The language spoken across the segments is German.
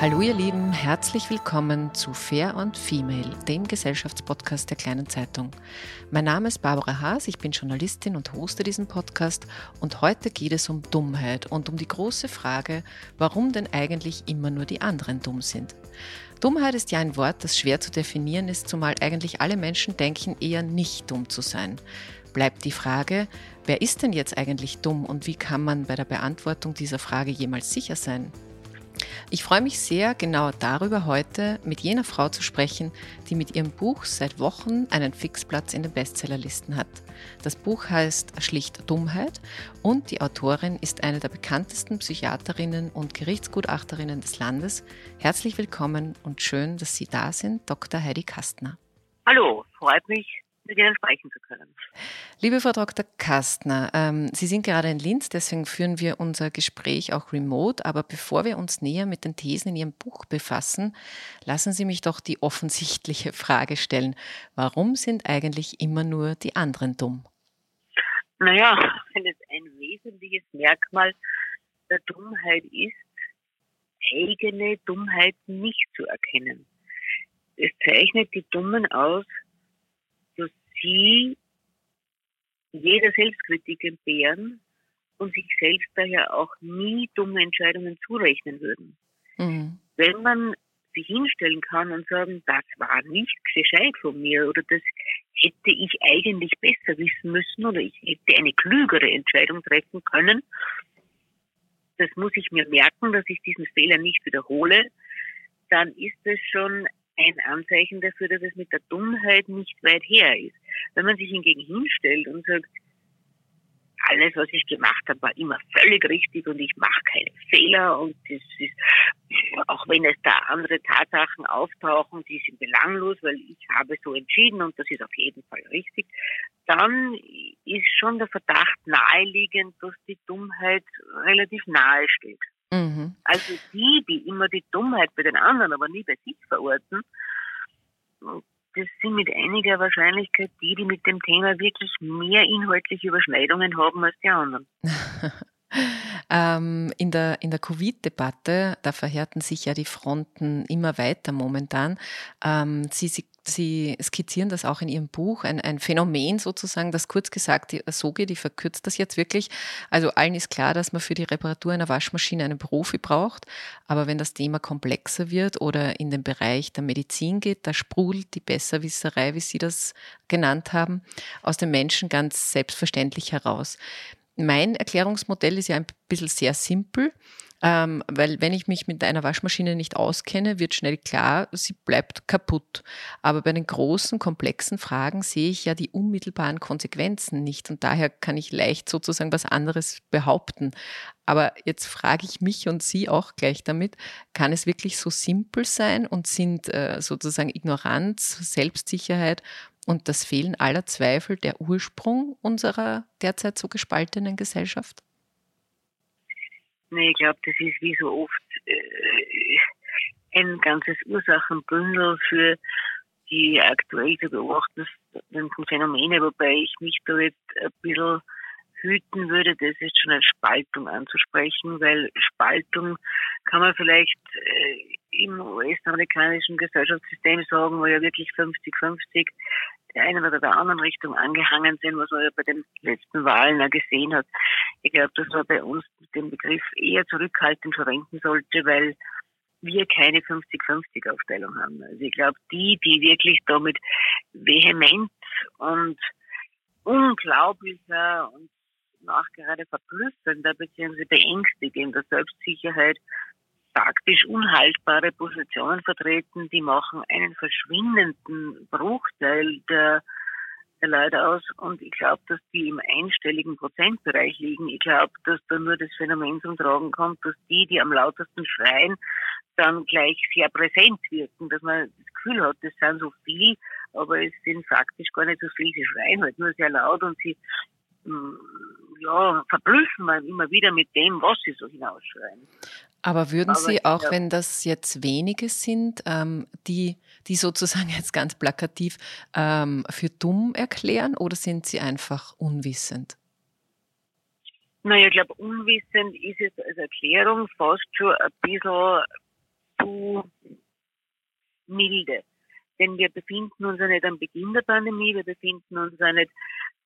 Hallo ihr Lieben, herzlich willkommen zu Fair und Female, dem Gesellschaftspodcast der kleinen Zeitung. Mein Name ist Barbara Haas, ich bin Journalistin und hoste diesen Podcast und heute geht es um Dummheit und um die große Frage, warum denn eigentlich immer nur die anderen dumm sind. Dummheit ist ja ein Wort, das schwer zu definieren ist, zumal eigentlich alle Menschen denken, eher nicht dumm zu sein. Bleibt die Frage, wer ist denn jetzt eigentlich dumm und wie kann man bei der Beantwortung dieser Frage jemals sicher sein? Ich freue mich sehr, genau darüber heute mit jener Frau zu sprechen, die mit ihrem Buch seit Wochen einen Fixplatz in den Bestsellerlisten hat. Das Buch heißt Schlicht Dummheit und die Autorin ist eine der bekanntesten Psychiaterinnen und Gerichtsgutachterinnen des Landes. Herzlich willkommen und schön, dass Sie da sind, Dr. Heidi Kastner. Hallo, freut mich, mit Ihnen sprechen zu können. Liebe Frau Dr. Kastner, ähm, Sie sind gerade in Linz, deswegen führen wir unser Gespräch auch remote. Aber bevor wir uns näher mit den Thesen in Ihrem Buch befassen, lassen Sie mich doch die offensichtliche Frage stellen. Warum sind eigentlich immer nur die anderen dumm? Naja, wenn es ein wesentliches Merkmal der Dummheit ist, eigene Dummheit nicht zu erkennen. Es zeichnet die Dummen aus, sie jeder Selbstkritik entbehren und sich selbst daher auch nie dumme Entscheidungen zurechnen würden. Mhm. Wenn man sich hinstellen kann und sagen, das war nicht gescheit von mir oder das hätte ich eigentlich besser wissen müssen oder ich hätte eine klügere Entscheidung treffen können, das muss ich mir merken, dass ich diesen Fehler nicht wiederhole, dann ist es schon ein Anzeichen dafür, dass es mit der Dummheit nicht weit her ist. Wenn man sich hingegen hinstellt und sagt, alles, was ich gemacht habe, war immer völlig richtig und ich mache keine Fehler und das ist, auch wenn es da andere Tatsachen auftauchen, die sind belanglos, weil ich habe so entschieden und das ist auf jeden Fall richtig, dann ist schon der Verdacht naheliegend, dass die Dummheit relativ nahe steht. Mhm. Also die, die immer die Dummheit bei den anderen, aber nie bei sich verorten, das sind mit einiger Wahrscheinlichkeit die, die mit dem Thema wirklich mehr inhaltliche Überschneidungen haben als die anderen. ähm, in der, in der Covid-Debatte, da verhärten sich ja die Fronten immer weiter momentan. Ähm, sie, sie Sie skizzieren das auch in Ihrem Buch, ein, ein Phänomen sozusagen, das kurz gesagt, die Soge, die verkürzt das jetzt wirklich. Also allen ist klar, dass man für die Reparatur einer Waschmaschine einen Profi braucht. Aber wenn das Thema komplexer wird oder in den Bereich der Medizin geht, da sprudelt die Besserwisserei, wie Sie das genannt haben, aus den Menschen ganz selbstverständlich heraus. Mein Erklärungsmodell ist ja ein bisschen sehr simpel. Ähm, weil wenn ich mich mit einer Waschmaschine nicht auskenne, wird schnell klar, sie bleibt kaputt. Aber bei den großen, komplexen Fragen sehe ich ja die unmittelbaren Konsequenzen nicht und daher kann ich leicht sozusagen was anderes behaupten. Aber jetzt frage ich mich und Sie auch gleich damit, kann es wirklich so simpel sein und sind äh, sozusagen Ignoranz, Selbstsicherheit und das Fehlen aller Zweifel der Ursprung unserer derzeit so gespaltenen Gesellschaft? Nee, ich glaube, das ist wie so oft äh, ein ganzes Ursachenbündel für die aktuell zu beobachtenden Phänomene, wobei ich mich da jetzt ein bisschen hüten würde, das jetzt schon als Spaltung anzusprechen, weil Spaltung kann man vielleicht äh, im US-amerikanischen Gesellschaftssystem sagen, wo ja wirklich 50-50 der einen oder der anderen Richtung angehangen sind, was man ja bei den letzten Wahlen ja gesehen hat. Ich glaube, dass man bei uns den Begriff eher zurückhaltend verwenden sollte, weil wir keine 50-50-Aufteilung haben. Also ich glaube, die, die wirklich damit vehement und unglaublicher und nachgerade verblüffender bzw. beängstigender Selbstsicherheit faktisch unhaltbare Positionen vertreten, die machen einen verschwindenden Bruchteil der, der Leute aus. Und ich glaube, dass die im einstelligen Prozentbereich liegen. Ich glaube, dass da nur das Phänomen zum Tragen kommt, dass die, die am lautesten schreien, dann gleich sehr präsent wirken, dass man das Gefühl hat, das sind so viel, aber es sind faktisch gar nicht so viel. Sie schreien halt nur sehr laut und sie mm, ja, verblüffen man immer wieder mit dem, was sie so hinausschreien. Aber würden Aber Sie auch, ja. wenn das jetzt wenige sind, ähm, die, die sozusagen jetzt ganz plakativ ähm, für dumm erklären oder sind Sie einfach unwissend? Naja, ich glaube, unwissend ist es als Erklärung fast schon ein bisschen zu milde. Denn wir befinden uns ja nicht am Beginn der Pandemie, wir befinden uns ja nicht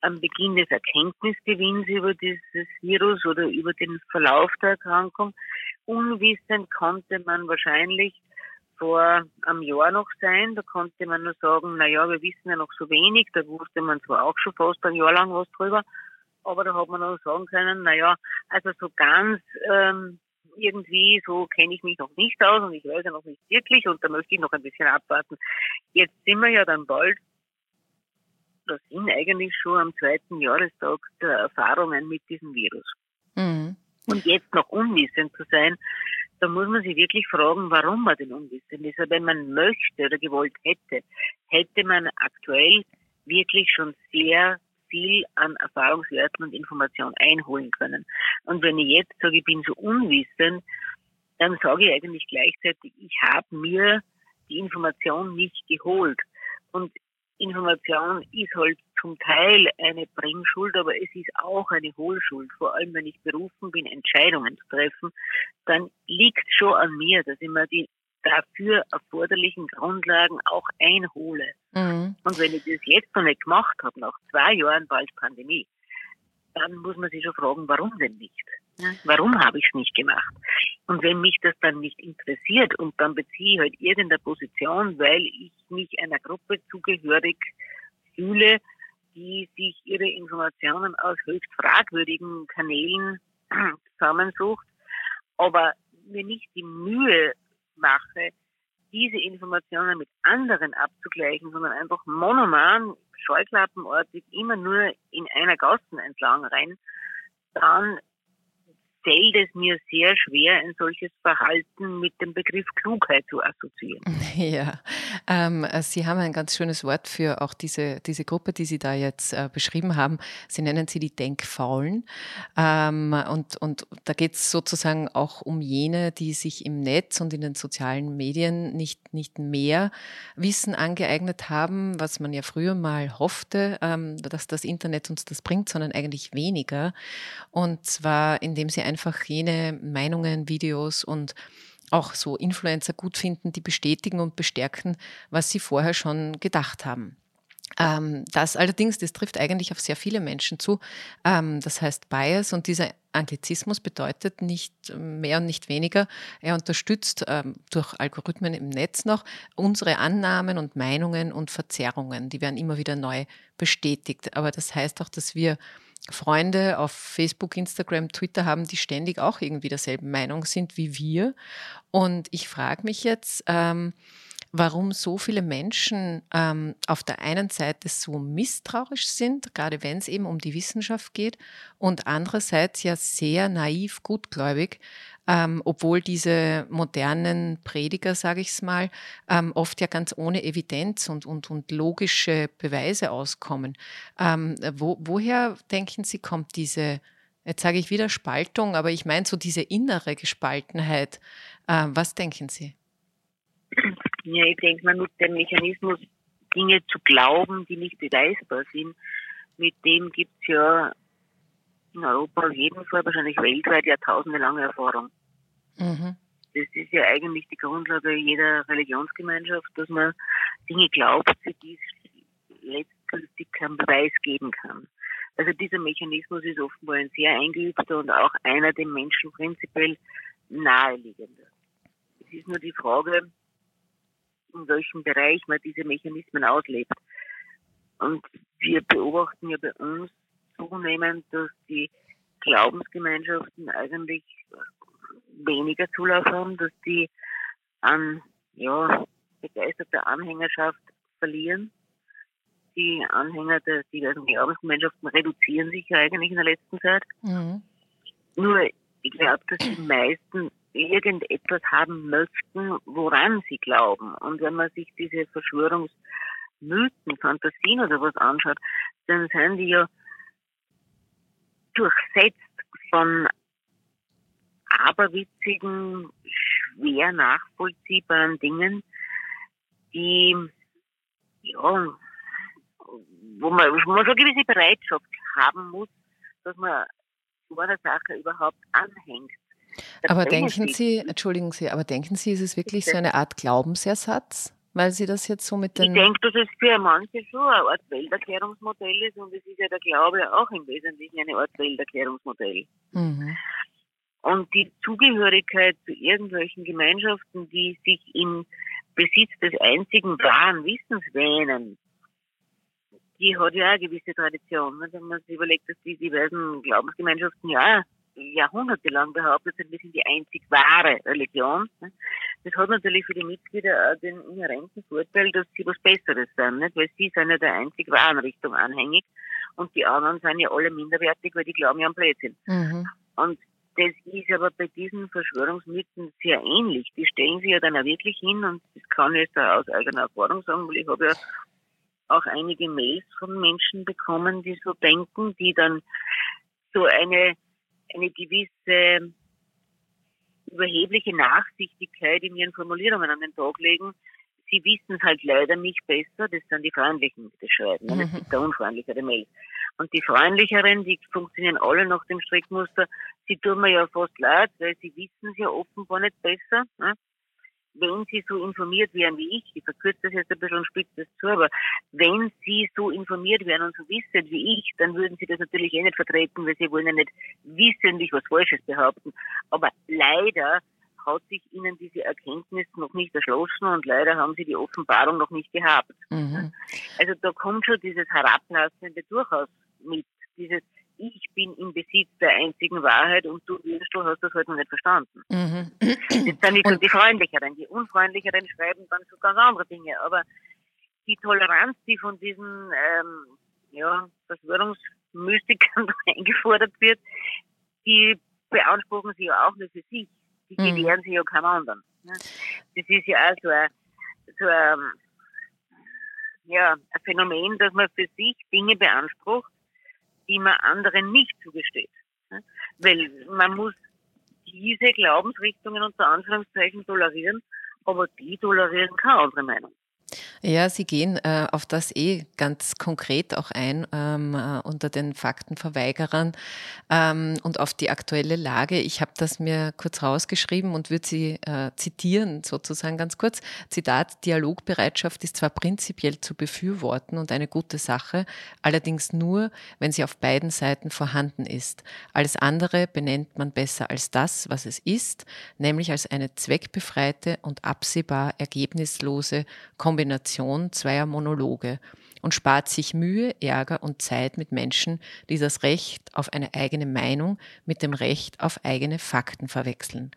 am Beginn des Erkenntnisgewinns über dieses Virus oder über den Verlauf der Erkrankung. Unwissend konnte man wahrscheinlich vor einem Jahr noch sein. Da konnte man nur sagen, na ja, wir wissen ja noch so wenig. Da wusste man zwar auch schon fast ein Jahr lang was drüber, aber da hat man auch sagen können, na ja, also so ganz ähm, irgendwie, so kenne ich mich noch nicht aus und ich weiß ja noch nicht wirklich und da möchte ich noch ein bisschen abwarten. Jetzt sind wir ja dann bald, da sind eigentlich schon am zweiten Jahrestag der Erfahrungen mit diesem Virus. Mhm. Und jetzt noch unwissend zu sein, da muss man sich wirklich fragen, warum man denn unwissend ist. wenn man möchte oder gewollt hätte, hätte man aktuell wirklich schon sehr viel an Erfahrungswerten und Informationen einholen können. Und wenn ich jetzt sage, ich bin so unwissend, dann sage ich eigentlich gleichzeitig, ich habe mir die Information nicht geholt. Und Information ist halt zum Teil eine Bringschuld, aber es ist auch eine Hohlschuld. Vor allem, wenn ich berufen bin, Entscheidungen zu treffen, dann liegt schon an mir, dass ich mir die dafür erforderlichen Grundlagen auch einhole. Mhm. Und wenn ich das jetzt noch nicht gemacht habe, nach zwei Jahren bald Pandemie, dann muss man sich schon fragen, warum denn nicht? Warum habe ich es nicht gemacht? Und wenn mich das dann nicht interessiert und dann beziehe ich halt irgendeine Position, weil ich mich einer Gruppe zugehörig fühle, die sich ihre Informationen aus höchst fragwürdigen Kanälen zusammensucht, aber mir nicht die Mühe mache, diese Informationen mit anderen abzugleichen, sondern einfach monoman, scheuklappenartig immer nur in einer Gassen entlang rein, dann fällt es mir sehr schwer, ein solches Verhalten mit dem Begriff Klugheit zu assoziieren. Ja, ähm, Sie haben ein ganz schönes Wort für auch diese, diese Gruppe, die Sie da jetzt äh, beschrieben haben. Sie nennen sie die Denkfaulen. Ähm, und, und da geht es sozusagen auch um jene, die sich im Netz und in den sozialen Medien nicht, nicht mehr Wissen angeeignet haben, was man ja früher mal hoffte, ähm, dass das Internet uns das bringt, sondern eigentlich weniger. Und zwar, indem sie einfach jene Meinungen, Videos und auch so Influencer gut finden, die bestätigen und bestärken, was sie vorher schon gedacht haben. Ähm, das allerdings, das trifft eigentlich auf sehr viele Menschen zu. Ähm, das heißt, Bias und dieser Anglizismus bedeutet nicht mehr und nicht weniger, er unterstützt ähm, durch Algorithmen im Netz noch unsere Annahmen und Meinungen und Verzerrungen. Die werden immer wieder neu bestätigt. Aber das heißt auch, dass wir Freunde auf Facebook, Instagram, Twitter haben, die ständig auch irgendwie derselben Meinung sind wie wir. Und ich frage mich jetzt, ähm, warum so viele Menschen ähm, auf der einen Seite so misstrauisch sind, gerade wenn es eben um die Wissenschaft geht, und andererseits ja sehr naiv, gutgläubig, ähm, obwohl diese modernen Prediger, sage ich es mal, ähm, oft ja ganz ohne Evidenz und, und, und logische Beweise auskommen. Ähm, wo, woher denken Sie, kommt diese, jetzt sage ich wieder Spaltung, aber ich meine so diese innere Gespaltenheit. Äh, was denken Sie? Ja, ich denke mal, mit dem Mechanismus, Dinge zu glauben, die nicht beweisbar sind, mit dem gibt es ja in Europa auf jeden Fall, wahrscheinlich weltweit, jahrtausende lange Erfahrung. Mhm. Das ist ja eigentlich die Grundlage jeder Religionsgemeinschaft, dass man Dinge glaubt, für die es letztgültig keinen Beweis geben kann. Also dieser Mechanismus ist offenbar ein sehr eingeübter und auch einer dem Menschen prinzipiell naheliegender. Es ist nur die Frage, in welchem Bereich man diese Mechanismen auslebt. Und wir beobachten ja bei uns zunehmend, dass die Glaubensgemeinschaften eigentlich weniger Zulauf haben, dass die an ja, begeisterte Anhängerschaft verlieren. Die Anhänger der diversen Glaubensgemeinschaften reduzieren sich ja eigentlich in der letzten Zeit. Mhm. Nur, ich glaube, dass die meisten irgendetwas haben möchten, woran sie glauben. Und wenn man sich diese Verschwörungsmythen, Fantasien oder was anschaut, dann sind die ja durchsetzt von aberwitzigen, schwer nachvollziehbaren Dingen, die, ja, wo man, wo man so eine gewisse Bereitschaft haben muss, dass man so einer Sache überhaupt anhängt. aber denken Sie, entschuldigen Sie, aber denken Sie, ist es wirklich so eine Art Glaubensersatz? Weil Sie das jetzt so mit den... Ich denke, dass es für manche schon eine Art Welterklärungsmodell ist und es ist ja der Glaube auch im Wesentlichen eine Art Welterklärungsmodell. Mhm. Und die Zugehörigkeit zu irgendwelchen Gemeinschaften, die sich im Besitz des einzigen wahren Wissens wähnen, die hat ja auch eine gewisse Tradition. Wenn man sich überlegt, dass die diversen Glaubensgemeinschaften ja jahrhundertelang behauptet sind, wir sind die einzig wahre Religion. Das hat natürlich für die Mitglieder auch den inhärenten Vorteil, dass sie was Besseres sind, nicht? weil sie sind ja der einzig wahren Richtung anhängig und die anderen sind ja alle minderwertig, weil die glauben ja am Blödsinn. Mhm. Und das ist aber bei diesen Verschwörungsmythen sehr ähnlich. Die stellen sich ja dann auch wirklich hin und das kann ich jetzt aus eigener Erfahrung sagen, weil ich habe ja auch einige Mails von Menschen bekommen, die so denken, die dann so eine, eine gewisse überhebliche Nachsichtigkeit in ihren Formulierungen an den Tag legen. Sie wissen es halt leider nicht besser, das sind die Freundlichen, die das schreiben. Mhm. Das ist der unfreundlichere Mail. Und die freundlicheren, die funktionieren alle nach dem Strickmuster, sie tun mir ja fast leid, weil sie wissen es ja offenbar nicht besser. Ne? Wenn Sie so informiert wären wie ich, ich verkürze das jetzt ein bisschen und spitze das zu, aber wenn Sie so informiert wären und so wissen wie ich, dann würden Sie das natürlich eh nicht vertreten, weil Sie wollen ja nicht wissentlich was Falsches behaupten. Aber leider hat sich Ihnen diese Erkenntnis noch nicht erschlossen und leider haben Sie die Offenbarung noch nicht gehabt. Mhm. Also da kommt schon dieses Herablassende durchaus mit, dieses ich bin im Besitz der einzigen Wahrheit und du Würstel hast das halt noch nicht verstanden. Mhm. Das sind nicht so die Freundlicheren. Die Unfreundlicheren schreiben dann so ganz andere Dinge. Aber die Toleranz, die von diesen ähm, ja, Verschwörungsmystikern eingefordert wird, die beanspruchen sie ja auch nur für sich. Die mhm. gewähren sie ja keinem anderen. Das ist ja auch so ein, so ein, ja, ein Phänomen, dass man für sich Dinge beansprucht, die man anderen nicht zugesteht. Weil man muss diese Glaubensrichtungen unter Anführungszeichen tolerieren, aber die tolerieren keine andere Meinung. Ja, Sie gehen äh, auf das eh ganz konkret auch ein ähm, äh, unter den Faktenverweigerern ähm, und auf die aktuelle Lage. Ich habe das mir kurz rausgeschrieben und würde Sie äh, zitieren, sozusagen ganz kurz. Zitat, Dialogbereitschaft ist zwar prinzipiell zu befürworten und eine gute Sache, allerdings nur, wenn sie auf beiden Seiten vorhanden ist. Alles andere benennt man besser als das, was es ist, nämlich als eine zweckbefreite und absehbar ergebnislose Kombination Kombination zweier Monologe und spart sich Mühe, Ärger und Zeit mit Menschen, die das Recht auf eine eigene Meinung mit dem Recht auf eigene Fakten verwechseln.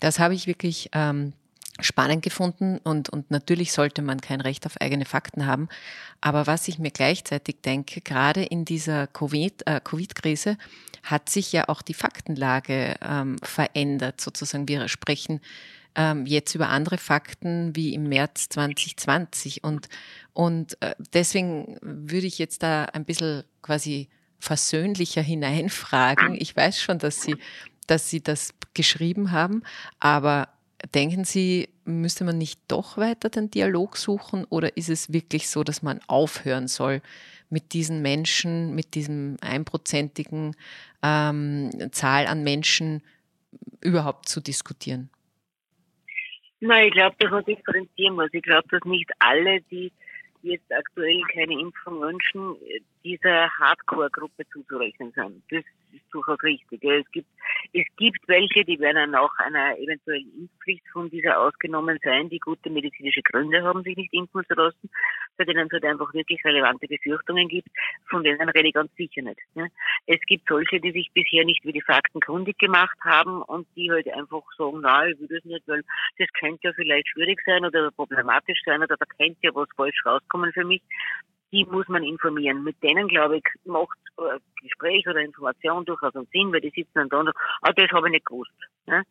Das habe ich wirklich ähm, spannend gefunden und, und natürlich sollte man kein Recht auf eigene Fakten haben. Aber was ich mir gleichzeitig denke, gerade in dieser äh, Covid-Krise äh, COVID hat sich ja auch die Faktenlage ähm, verändert sozusagen. Wir sprechen ähm, jetzt über andere Fakten wie im März 2020. Und, und äh, deswegen würde ich jetzt da ein bisschen quasi versöhnlicher hineinfragen. Ich weiß schon, dass Sie, dass Sie das geschrieben haben, aber denken Sie, müsste man nicht doch weiter den Dialog suchen oder ist es wirklich so, dass man aufhören soll, mit diesen Menschen, mit diesem einprozentigen ähm, Zahl an Menschen überhaupt zu diskutieren? Nein, ich glaube, dass man differenzieren muss. Ich glaube, dass nicht alle, die jetzt aktuell keine Impfung wünschen, dieser Hardcore-Gruppe zuzurechnen sind. Das ist durchaus richtig. Es gibt, es gibt welche, die werden nach einer eventuellen Impfpflicht von dieser ausgenommen sein, die gute medizinische Gründe haben, sich nicht impfen zu lassen, bei denen es halt einfach wirklich relevante Befürchtungen gibt, von denen rede ich ganz sicher nicht. Es gibt solche, die sich bisher nicht wie die Fakten kundig gemacht haben und die halt einfach sagen, na, ich will das nicht, weil das könnte ja vielleicht schwierig sein oder problematisch sein oder da könnte ja was falsch rauskommen für mich die muss man informieren. Mit denen, glaube ich, macht äh, Gespräch oder Information durchaus einen Sinn, weil die sitzen dann da und sagen, ah, das habe ich nicht gewusst. Ne?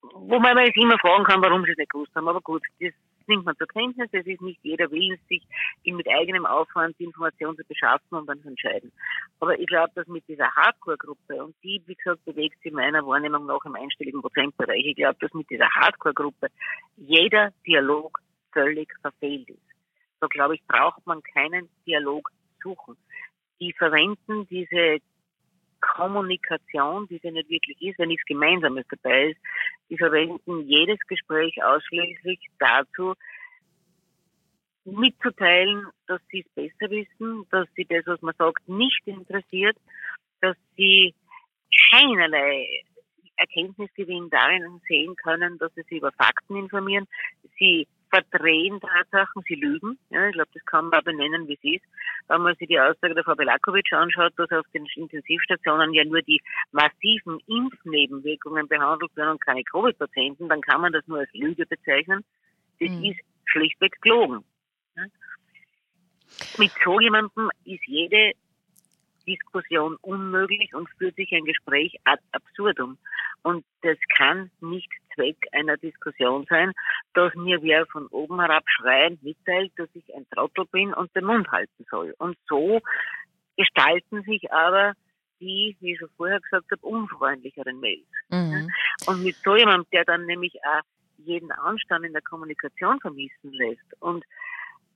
Wo man sich immer fragen kann, warum sie es nicht gewusst haben. Aber gut, das nimmt man zur Kenntnis. Es ist nicht jeder willens, sich mit eigenem Aufwand die Information zu beschaffen und dann zu entscheiden. Aber ich glaube, dass mit dieser Hardcore-Gruppe, und die, wie gesagt, bewegt sich meiner Wahrnehmung nach im einstelligen Prozentbereich, ich glaube, dass mit dieser Hardcore-Gruppe jeder Dialog völlig verfehlt ist. Da glaube ich, braucht man keinen Dialog suchen. Die verwenden diese Kommunikation, die sie nicht wirklich ist, wenn nichts Gemeinsames dabei ist, die verwenden jedes Gespräch ausschließlich dazu, mitzuteilen, dass sie es besser wissen, dass sie das, was man sagt, nicht interessiert, dass sie keinerlei Erkenntnisgewinn darin sehen können, dass sie sich über Fakten informieren. Sie verdrehen Tatsachen, sie lügen. Ja, ich glaube, das kann man benennen, wie es ist. Wenn man sich die Aussage der Frau Belakovic anschaut, dass auf den Intensivstationen ja nur die massiven Impfnebenwirkungen behandelt werden und keine Covid-Patienten, dann kann man das nur als Lüge bezeichnen. Das mhm. ist schlichtweg gelogen. Ja. Mit so jemandem ist jede Diskussion unmöglich und führt sich ein Gespräch ad absurdum. Und das kann nicht Zweck einer Diskussion sein, dass mir wer von oben herab schreiend mitteilt, dass ich ein Trottel bin und den Mund halten soll. Und so gestalten sich aber die, wie ich schon vorher gesagt habe, unfreundlicheren Mails. Mhm. Und mit so jemandem, der dann nämlich auch jeden Anstand in der Kommunikation vermissen lässt und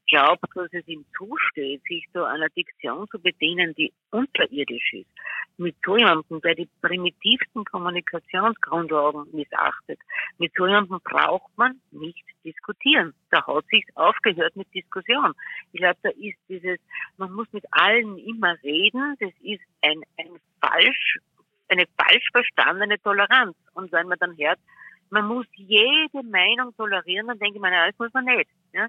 glaubt, dass es ihm zusteht, sich so einer Diktion zu bedienen, die unterirdisch ist, mit so jemandem, der die primitivsten Kommunikationsgrundlagen missachtet, mit so jemandem braucht man nicht diskutieren. Da hat sich aufgehört mit Diskussion. Ich glaube, da ist dieses, man muss mit allen immer reden, das ist ein, ein falsch, eine falsch verstandene Toleranz. Und wenn man dann hört, man muss jede Meinung tolerieren, dann denke ich mir, nein, das muss man nicht. Ja?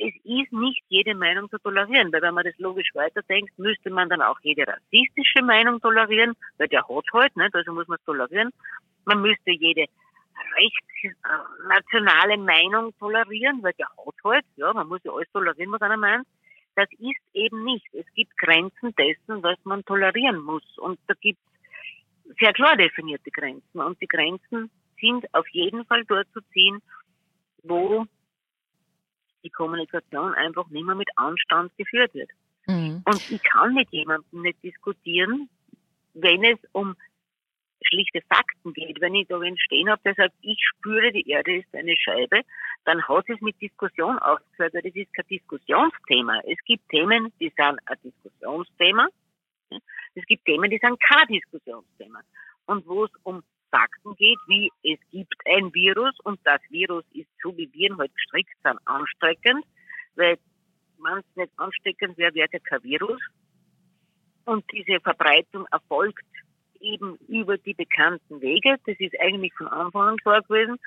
Es ist nicht jede Meinung zu tolerieren, weil wenn man das logisch weiterdenkt, müsste man dann auch jede rassistische Meinung tolerieren, weil der hat halt, nicht? also muss man es tolerieren. Man müsste jede rechtsnationale Meinung tolerieren, weil der hat halt, ja, man muss ja alles tolerieren, was einer meint. Das ist eben nicht. Es gibt Grenzen dessen, was man tolerieren muss. Und da gibt es sehr klar definierte Grenzen. Und die Grenzen sind auf jeden Fall dort zu ziehen, wo die Kommunikation einfach nicht mehr mit Anstand geführt wird. Mhm. Und ich kann mit jemandem nicht diskutieren, wenn es um schlichte Fakten geht. Wenn ich da wen stehen habe, der sagt, ich spüre, die Erde ist eine Scheibe, dann hat es mit Diskussion aufgehört, weil das ist kein Diskussionsthema. Es gibt Themen, die sind ein Diskussionsthema. Es gibt Themen, die sind kein Diskussionsthema. Und wo es um Fakten geht, wie es gibt ein Virus und das Virus ist so, wie Viren halt gestrickt sind, ansteckend, weil man es nicht ansteckend wäre, wäre ja kein Virus. Und diese Verbreitung erfolgt eben über die bekannten Wege. Das ist eigentlich von Anfang an klar gewesen.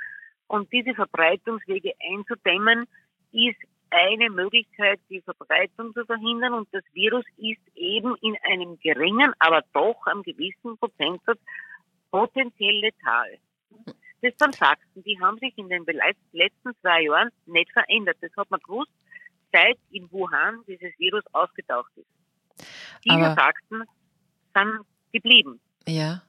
Und diese Verbreitungswege einzudämmen, ist eine Möglichkeit, die Verbreitung zu verhindern. Und das Virus ist eben in einem geringen, aber doch einem gewissen Prozentsatz potenziell letal. Das sind Fakten, die haben sich in den letzten zwei Jahren nicht verändert. Das hat man gewusst, seit in Wuhan dieses Virus aufgetaucht ist. Diese Aber Fakten sind geblieben. Ja.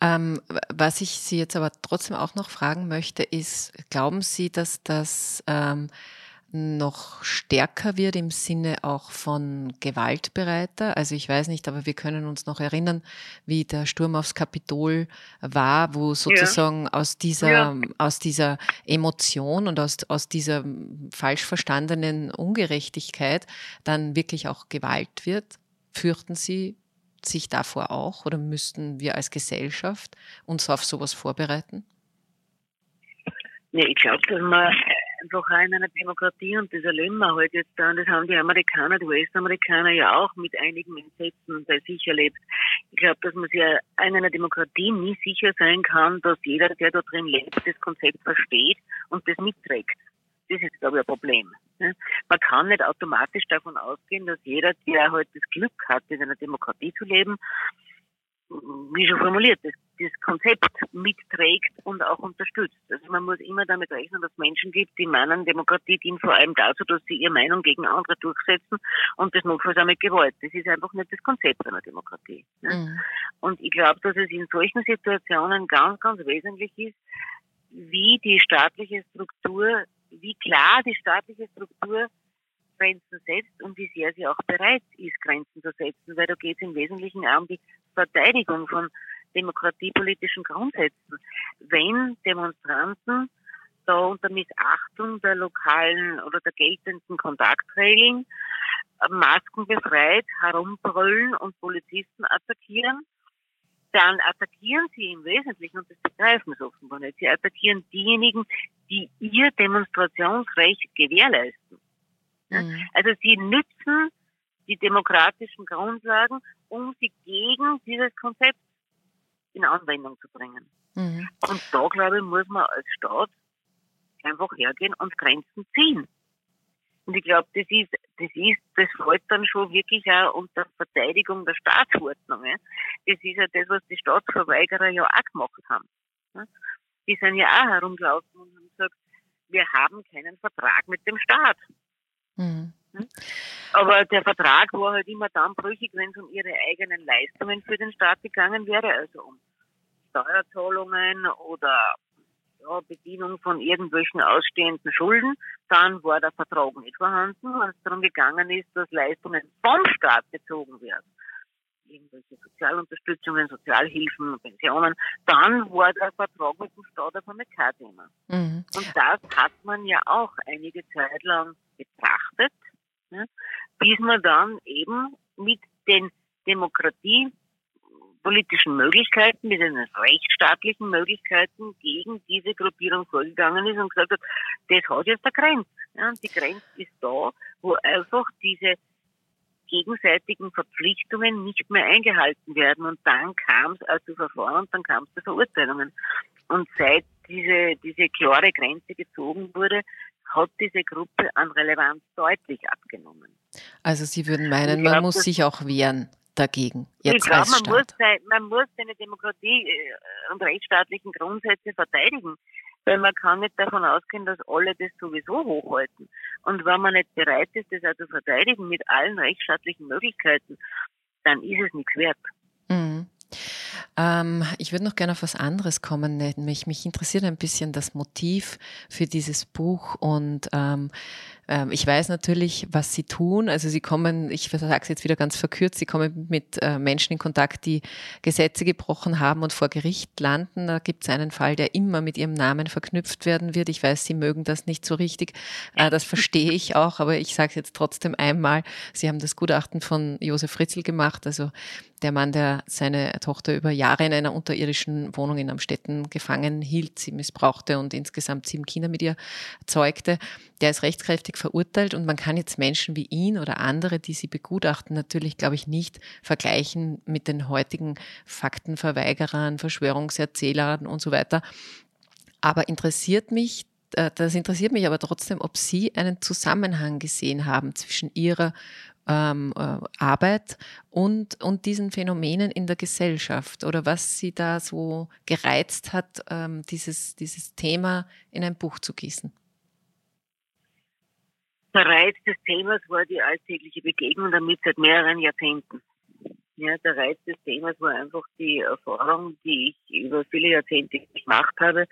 Ähm, was ich Sie jetzt aber trotzdem auch noch fragen möchte, ist, glauben Sie, dass das ähm, noch stärker wird im Sinne auch von gewaltbereiter. Also ich weiß nicht, aber wir können uns noch erinnern, wie der Sturm aufs Kapitol war, wo sozusagen ja. aus dieser, ja. aus dieser Emotion und aus, aus dieser falsch verstandenen Ungerechtigkeit dann wirklich auch Gewalt wird. Fürchten Sie sich davor auch oder müssten wir als Gesellschaft uns auf sowas vorbereiten? Nee, ich glaube, dass man einfach auch in einer Demokratie und das erleben wir halt jetzt da und das haben die Amerikaner, die US-Amerikaner ja auch mit einigen Entsetzen bei sich erlebt. Ich glaube, dass man sich in einer Demokratie nie sicher sein kann, dass jeder, der da drin lebt, das Konzept versteht und das mitträgt. Das ist, glaube ich, ein Problem. Man kann nicht automatisch davon ausgehen, dass jeder, der halt das Glück hat, in einer Demokratie zu leben, wie schon formuliert, das, das Konzept mitträgt und auch unterstützt. Also man muss immer damit rechnen, dass es Menschen gibt, die meinen, Demokratie dient vor allem dazu, dass sie ihre Meinung gegen andere durchsetzen und das notfalls auch mit Gewalt. Das ist einfach nicht das Konzept einer Demokratie. Ne? Mhm. Und ich glaube, dass es in solchen Situationen ganz, ganz wesentlich ist, wie die staatliche Struktur, wie klar die staatliche Struktur Grenzen setzt und wie sehr sie auch bereit ist, Grenzen zu setzen, weil da geht es im Wesentlichen um die Verteidigung von demokratiepolitischen Grundsätzen. Wenn Demonstranten da unter Missachtung der lokalen oder der geltenden Kontaktregeln Masken befreit herumbrüllen und Polizisten attackieren, dann attackieren sie im Wesentlichen, und das begreifen sie offenbar nicht, sie attackieren diejenigen, die ihr Demonstrationsrecht gewährleisten. Mhm. Also sie nützen die demokratischen Grundlagen, um sie gegen dieses Konzept in Anwendung zu bringen. Mhm. Und da, glaube ich, muss man als Staat einfach hergehen und Grenzen ziehen. Und ich glaube, das ist, das ist, das fällt dann schon wirklich auch unter Verteidigung der Staatsordnung. Ja. Das ist ja das, was die Staatsverweigerer ja auch gemacht haben. Ja. Die sind ja auch herumgelaufen und haben gesagt, wir haben keinen Vertrag mit dem Staat. Mhm. Aber der Vertrag war halt immer dann brüchig, wenn es um ihre eigenen Leistungen für den Staat gegangen wäre, also um Steuerzahlungen oder ja, Bedienung von irgendwelchen ausstehenden Schulden. Dann war der Vertrag nicht vorhanden, wenn es darum gegangen ist, dass Leistungen vom Staat bezogen werden. Irgendwelche Sozialunterstützungen, Sozialhilfen, Pensionen. Dann war der Vertrag mit dem Staat auf einmal kein Thema. Mhm. Und das hat man ja auch einige Zeit lang betrachtet ne, bis man dann eben mit den demokratiepolitischen Möglichkeiten, mit den rechtsstaatlichen Möglichkeiten gegen diese Gruppierung vorgegangen ist und gesagt hat, das hat jetzt eine Grenze. Ja, und die Grenze ist da, wo einfach diese gegenseitigen Verpflichtungen nicht mehr eingehalten werden. Und dann kam es also zu Verfahren und dann kam es zu Verurteilungen. Und seit diese, diese klare Grenze gezogen wurde, hat diese Gruppe an Relevanz deutlich abgenommen. Also Sie würden meinen, glaub, man muss sich auch wehren dagegen. Jetzt ich glaube, man, muss, man muss seine Demokratie äh, und rechtsstaatlichen Grundsätze verteidigen, weil man kann nicht davon ausgehen, dass alle das sowieso hochhalten. Und wenn man nicht bereit ist, das auch zu verteidigen mit allen rechtsstaatlichen Möglichkeiten, dann ist es nichts wert. Mhm. Ähm, ich würde noch gerne auf was anderes kommen, nämlich mich interessiert ein bisschen das Motiv für dieses Buch und ähm, ähm, ich weiß natürlich, was sie tun. Also sie kommen, ich sage es jetzt wieder ganz verkürzt, sie kommen mit äh, Menschen in Kontakt, die Gesetze gebrochen haben und vor Gericht landen. Da gibt es einen Fall, der immer mit ihrem Namen verknüpft werden wird. Ich weiß, sie mögen das nicht so richtig. Äh, das verstehe ich auch, aber ich sage es jetzt trotzdem einmal. Sie haben das Gutachten von Josef Fritzl gemacht, also der Mann, der seine Tochter über Jahre in einer unterirdischen Wohnung in Amstetten gefangen hielt, sie missbrauchte und insgesamt sieben Kinder mit ihr zeugte, der ist rechtskräftig verurteilt und man kann jetzt Menschen wie ihn oder andere, die sie begutachten, natürlich, glaube ich, nicht vergleichen mit den heutigen Faktenverweigerern, Verschwörungserzählern und so weiter. Aber interessiert mich, äh, das interessiert mich aber trotzdem, ob Sie einen Zusammenhang gesehen haben zwischen Ihrer ähm, äh, Arbeit und, und diesen Phänomenen in der Gesellschaft oder was Sie da so gereizt hat, ähm, dieses, dieses Thema in ein Buch zu gießen. Der Reiz des Themas war die alltägliche Begegnung damit seit mehreren Jahrzehnten. Ja, der Reiz des Themas war einfach die Erfahrung, die ich über viele Jahrzehnte gemacht habe,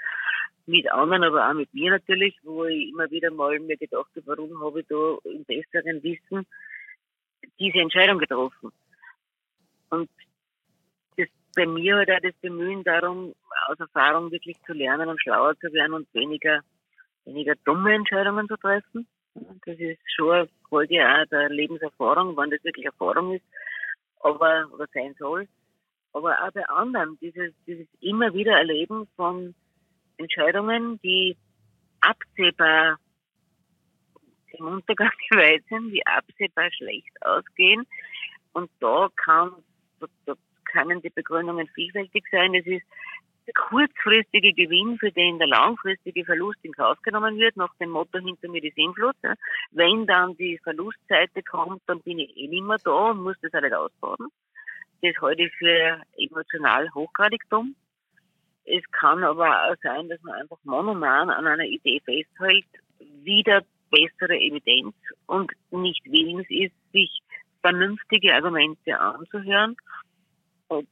mit anderen, aber auch mit mir natürlich, wo ich immer wieder mal mir gedacht habe, warum habe ich da im besseren Wissen diese Entscheidung getroffen. Und das bei mir halt auch das Bemühen darum, aus Erfahrung wirklich zu lernen und schlauer zu werden und weniger, weniger dumme Entscheidungen zu treffen. Das ist schon eine Folge auch der Lebenserfahrung, wann das wirklich Erfahrung ist, aber, oder sein soll. Aber auch bei anderen, dieses, dieses immer wieder Erleben von Entscheidungen, die absehbar dem Untergang geweiht sind, die absehbar schlecht ausgehen. Und da kann, da, da können die Begründungen vielfältig sein. Es ist kurzfristige Gewinn, für den der langfristige Verlust in Kauf genommen wird, nach dem Motto hinter mir die Sinnflut. Wenn dann die Verlustseite kommt, dann bin ich eh nicht mehr da und muss das nicht ausbaden. Das halte ich für emotional hochgradig dumm. Es kann aber auch sein, dass man einfach monoman an einer Idee festhält, wieder bessere Evidenz und nicht willens ist, sich vernünftige Argumente anzuhören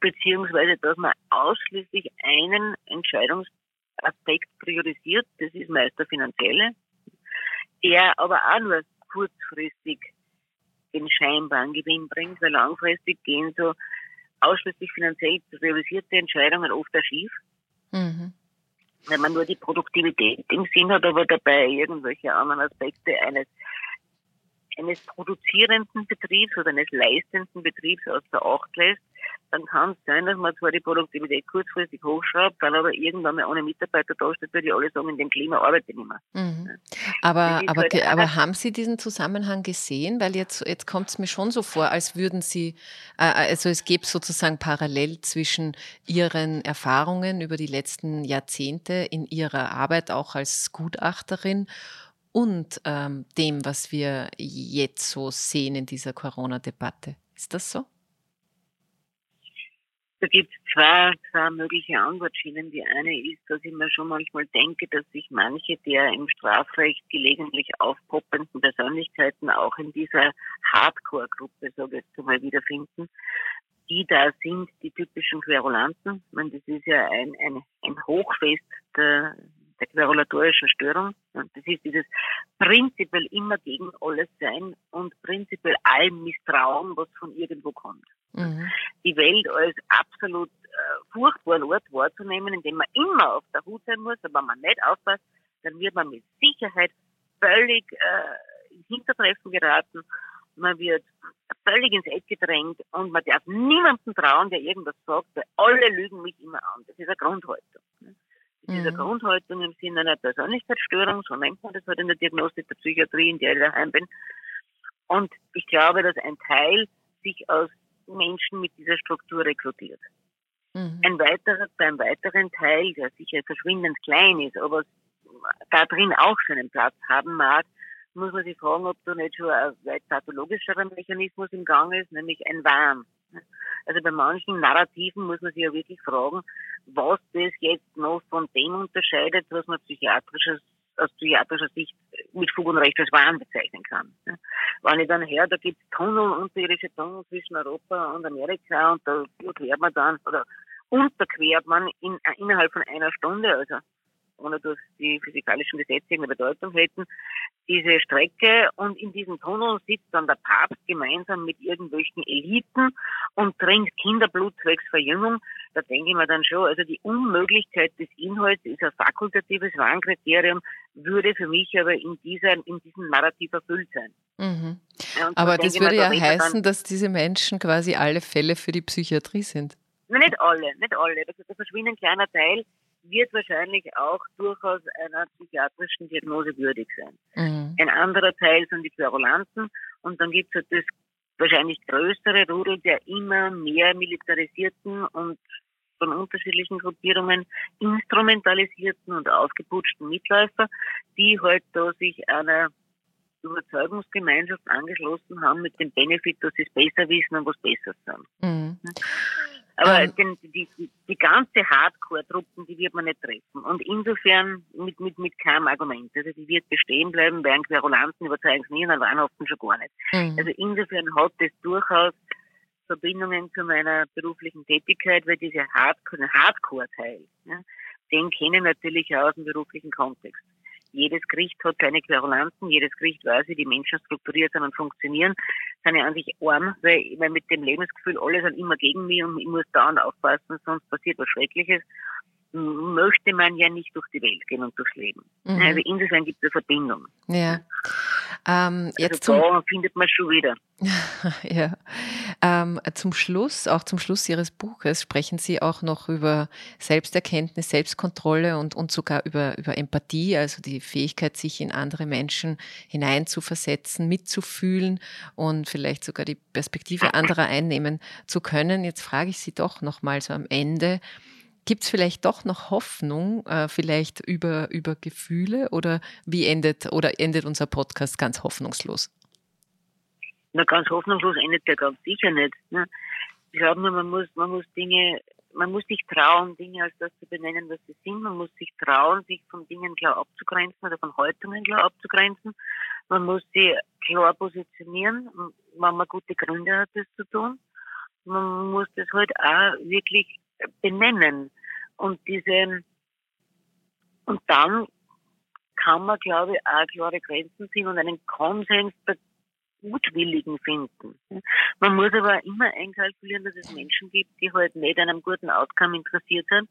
beziehungsweise dass man ausschließlich einen Entscheidungsaspekt priorisiert, das ist meist der finanzielle, der aber auch nur kurzfristig den scheinbaren Gewinn bringt, weil langfristig gehen so ausschließlich finanziell priorisierte Entscheidungen oft auch schief. Mhm. Wenn man nur die Produktivität im Sinn hat, aber dabei irgendwelche anderen Aspekte eines eines produzierenden Betriebs oder eines leistenden Betriebs außer Acht lässt, dann kann es sein, dass man zwar die Produktivität kurzfristig hochschraubt, dann aber irgendwann mal ohne Mitarbeiter da steht, weil die alle sagen, in dem Klima arbeite ich nicht mehr. Mhm. Aber, aber, halt aber haben Sie diesen Zusammenhang gesehen? Weil jetzt, jetzt kommt es mir schon so vor, als würden Sie, äh, also es gäbe sozusagen parallel zwischen Ihren Erfahrungen über die letzten Jahrzehnte in Ihrer Arbeit auch als Gutachterin und ähm, dem, was wir jetzt so sehen in dieser Corona-Debatte. Ist das so? Da gibt es zwei, zwei mögliche Antwortschienen. Die eine ist, dass ich mir schon manchmal denke, dass sich manche der im Strafrecht gelegentlich aufpoppenden Persönlichkeiten auch in dieser Hardcore-Gruppe, so ich jetzt mal, wiederfinden. Die da sind die typischen Querulanten. Ich meine, das ist ja ein, ein, ein Hochfest der, der querulatorischen Störung. Und das ist dieses prinzipiell immer gegen alles sein und prinzipiell allem misstrauen, was von irgendwo kommt. Mhm. Die Welt als absolut äh, furchtbaren Ort wahrzunehmen, in dem man immer auf der Hut sein muss, aber wenn man nicht aufpasst, dann wird man mit Sicherheit völlig äh, ins Hintertreffen geraten. Man wird völlig ins Eck gedrängt und man darf niemandem trauen, der irgendwas sagt, weil alle lügen mich immer an. Das ist eine Grundhaltung. Das ist eine mhm. Grundhaltung im Sinne einer Persönlichkeitsstörung, so nennt man das halt in der Diagnostik der Psychiatrie, in der ich daheim bin. Und ich glaube, dass ein Teil sich aus Menschen mit dieser Struktur rekrutiert. Mhm. Ein weiterer, ein weiteren Teil, der sicher verschwindend klein ist, aber da drin auch seinen Platz haben mag, muss man sich fragen, ob da nicht schon ein weit pathologischerer Mechanismus im Gang ist, nämlich ein Wahn. Also bei manchen Narrativen muss man sich ja wirklich fragen, was das jetzt noch von dem unterscheidet, was man psychiatrisches aus psychiatrischer Sicht mit Fug und Recht als Wahn bezeichnen kann. Wenn ich dann her, da gibt es Tunnel, unterirdische Tunnel zwischen Europa und Amerika und da quert man dann, oder unterquert man in, innerhalb von einer Stunde, also ohne dass die physikalischen Gesetze eine Bedeutung hätten, diese Strecke und in diesen Tunneln sitzt dann der Papst gemeinsam mit irgendwelchen Eliten und trinkt Kinderblut zwecks Verjüngung. Da denke ich mir dann schon, also die Unmöglichkeit des Inhalts ist ein fakultatives Warnkriterium, würde für mich aber in, dieser, in diesem Narrativ erfüllt sein. Mhm. Ja, aber das würde ja heißen, dass diese Menschen quasi alle Fälle für die Psychiatrie sind. Na, nicht alle, nicht alle. Das ist ein verschwindend kleiner Teil wird wahrscheinlich auch durchaus einer psychiatrischen Diagnose würdig sein. Mhm. Ein anderer Teil sind die Querulanten und dann gibt es halt das wahrscheinlich größere Rudel der immer mehr militarisierten und von unterschiedlichen Gruppierungen instrumentalisierten und ausgeputschten Mitläufer, die halt da sich einer Überzeugungsgemeinschaft angeschlossen haben mit dem Benefit, dass sie es besser wissen und was Besseres sind. Mhm. Aber ähm, den, die, die, ganze Hardcore-Truppen, die wird man nicht treffen. Und insofern mit, mit, mit keinem Argument. Also die wird bestehen bleiben, während Querulanten überzeugen es nie und Weihnachten schon gar nicht. Mhm. Also insofern hat es durchaus Verbindungen zu meiner beruflichen Tätigkeit, weil dieser Hardcore-Teil, ja, den kenne ich natürlich aus dem beruflichen Kontext. Jedes Gericht hat seine Querulanten, jedes Gericht weiß, wie die Menschen strukturiert sind und funktionieren, sind ja an sich arm, weil, weil mit dem Lebensgefühl, alle sind immer gegen mich und ich muss dauernd aufpassen, sonst passiert was Schreckliches möchte man ja nicht durch die Welt gehen und durchs Leben. Mhm. Also insofern gibt es eine Verbindung. Ja. Ähm, jetzt also da findet man schon wieder. ja. Ähm, zum Schluss, auch zum Schluss Ihres Buches, sprechen Sie auch noch über Selbsterkenntnis, Selbstkontrolle und, und sogar über, über Empathie, also die Fähigkeit, sich in andere Menschen hineinzuversetzen, mitzufühlen und vielleicht sogar die Perspektive anderer einnehmen zu können. Jetzt frage ich Sie doch nochmal so am Ende, Gibt es vielleicht doch noch Hoffnung, äh, vielleicht über, über Gefühle oder wie endet oder endet unser Podcast ganz hoffnungslos? Na, ganz hoffnungslos endet der ganz sicher nicht. Ne? Ich glaube nur, man muss, man muss Dinge, man muss sich trauen, Dinge als das zu benennen, was sie sind. Man muss sich trauen, sich von Dingen klar abzugrenzen oder von Haltungen klar abzugrenzen. Man muss sie klar positionieren, wenn man gute Gründe hat, das zu tun. Man muss das halt auch wirklich benennen. Und diese, und dann kann man, glaube ich, auch klare Grenzen ziehen und einen Konsens der Gutwilligen finden. Man muss aber immer einkalkulieren, dass es Menschen gibt, die halt nicht an einem guten Outcome interessiert sind.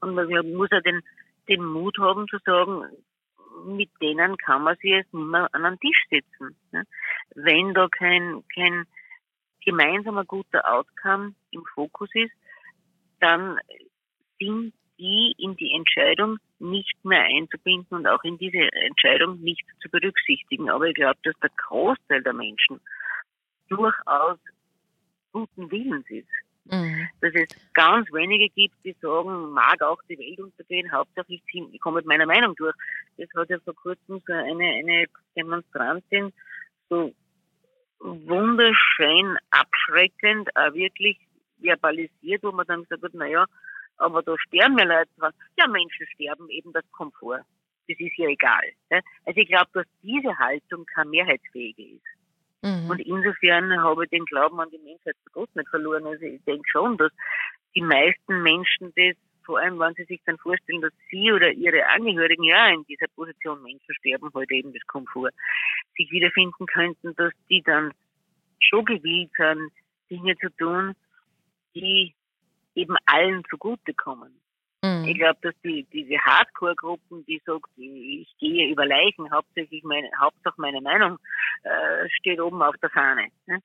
Und man muss auch den, den Mut haben zu sagen, mit denen kann man sich jetzt nicht mehr an einen Tisch setzen. Wenn da kein, kein gemeinsam ein guter Outcome im Fokus ist, dann sind die in die Entscheidung nicht mehr einzubinden und auch in diese Entscheidung nicht zu berücksichtigen. Aber ich glaube, dass der Großteil der Menschen durchaus guten Willens ist. Mhm. Dass es ganz wenige gibt, die sagen, mag auch die Welt untergehen, Hauptsache ich, ich komme mit meiner Meinung durch. Das hat ja vor kurzem so eine, eine Demonstrantin so wunderschön abschreckend auch wirklich verbalisiert, wo man dann gesagt hat, naja, aber da sterben ja Leute dran. Ja, Menschen sterben eben das Komfort. Das ist ja egal. Also ich glaube, dass diese Haltung keine mehrheitsfähige ist. Mhm. Und insofern habe ich den Glauben an die Menschheit zu Gott nicht verloren. Also ich denke schon, dass die meisten Menschen das, vor allem wenn sie sich dann vorstellen, dass sie oder ihre Angehörigen ja in dieser Position Menschen sterben, heute halt eben das Komfort, sich wiederfinden könnten, dass die dann schon gewillt sind, Dinge zu tun, die eben allen zugutekommen. Mhm. Ich glaube, dass die, diese Hardcore-Gruppen, die sagt, ich gehe über Leichen, hauptsächlich meine, Hauptsache meine Meinung äh, steht oben auf der Fahne, ne?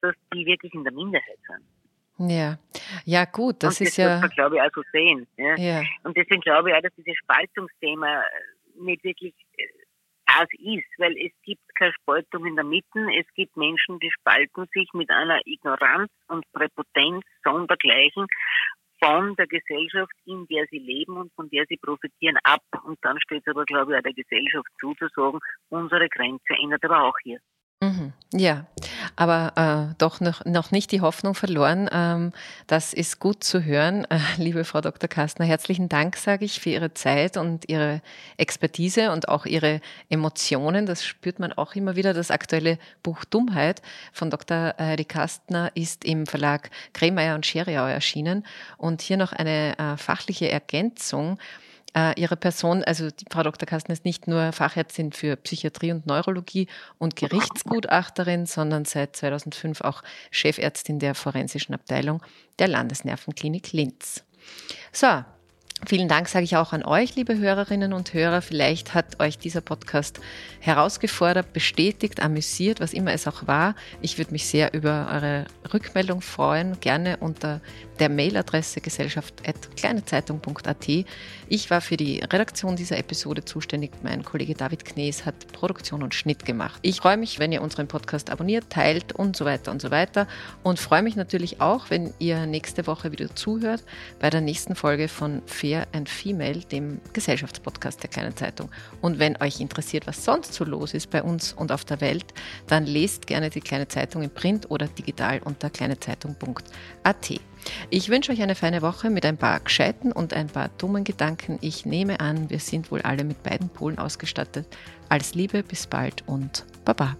dass die wirklich in der Minderheit sind. Ja, ja gut, das, das ist ja. Das muss man, glaube ich, auch so sehen. Ja? ja. Und deswegen glaube ich auch, dass dieses Spaltungsthema nicht wirklich das ist, weil es gibt keine Spaltung in der Mitte. Es gibt Menschen, die spalten sich mit einer Ignoranz und Präpotenz sondergleichen von der Gesellschaft, in der sie leben und von der sie profitieren, ab. Und dann steht es aber, glaube ich, auch der Gesellschaft zu, zu sagen, unsere Grenze ändert aber auch hier. Mhm. Ja, aber äh, doch noch, noch nicht die Hoffnung verloren. Ähm, das ist gut zu hören. Äh, liebe Frau Dr. Kastner, herzlichen Dank, sage ich, für Ihre Zeit und Ihre Expertise und auch Ihre Emotionen. Das spürt man auch immer wieder. Das aktuelle Buch Dummheit von Dr. Heidi Kastner ist im Verlag Kremeyer und Scheriau erschienen. Und hier noch eine äh, fachliche Ergänzung äh, ihre Person, also die Frau Dr. Kastner ist nicht nur Fachärztin für Psychiatrie und Neurologie und Gerichtsgutachterin, sondern seit 2005 auch Chefärztin der forensischen Abteilung der Landesnervenklinik Linz. So, Vielen Dank sage ich auch an euch, liebe Hörerinnen und Hörer. Vielleicht hat euch dieser Podcast herausgefordert, bestätigt, amüsiert, was immer es auch war. Ich würde mich sehr über eure Rückmeldung freuen, gerne unter der Mailadresse gesellschaft.kleinezeitung.at. Ich war für die Redaktion dieser Episode zuständig. Mein Kollege David Knees hat Produktion und Schnitt gemacht. Ich freue mich, wenn ihr unseren Podcast abonniert, teilt und so weiter und so weiter. Und freue mich natürlich auch, wenn ihr nächste Woche wieder zuhört bei der nächsten Folge von Fair and Female, dem Gesellschaftspodcast der Kleinen Zeitung. Und wenn euch interessiert, was sonst so los ist bei uns und auf der Welt, dann lest gerne die Kleine Zeitung im Print oder digital unter kleinezeitung.at. Ich wünsche euch eine feine Woche mit ein paar gescheiten und ein paar dummen Gedanken. Ich nehme an, wir sind wohl alle mit beiden Polen ausgestattet. Alles Liebe, bis bald und Baba.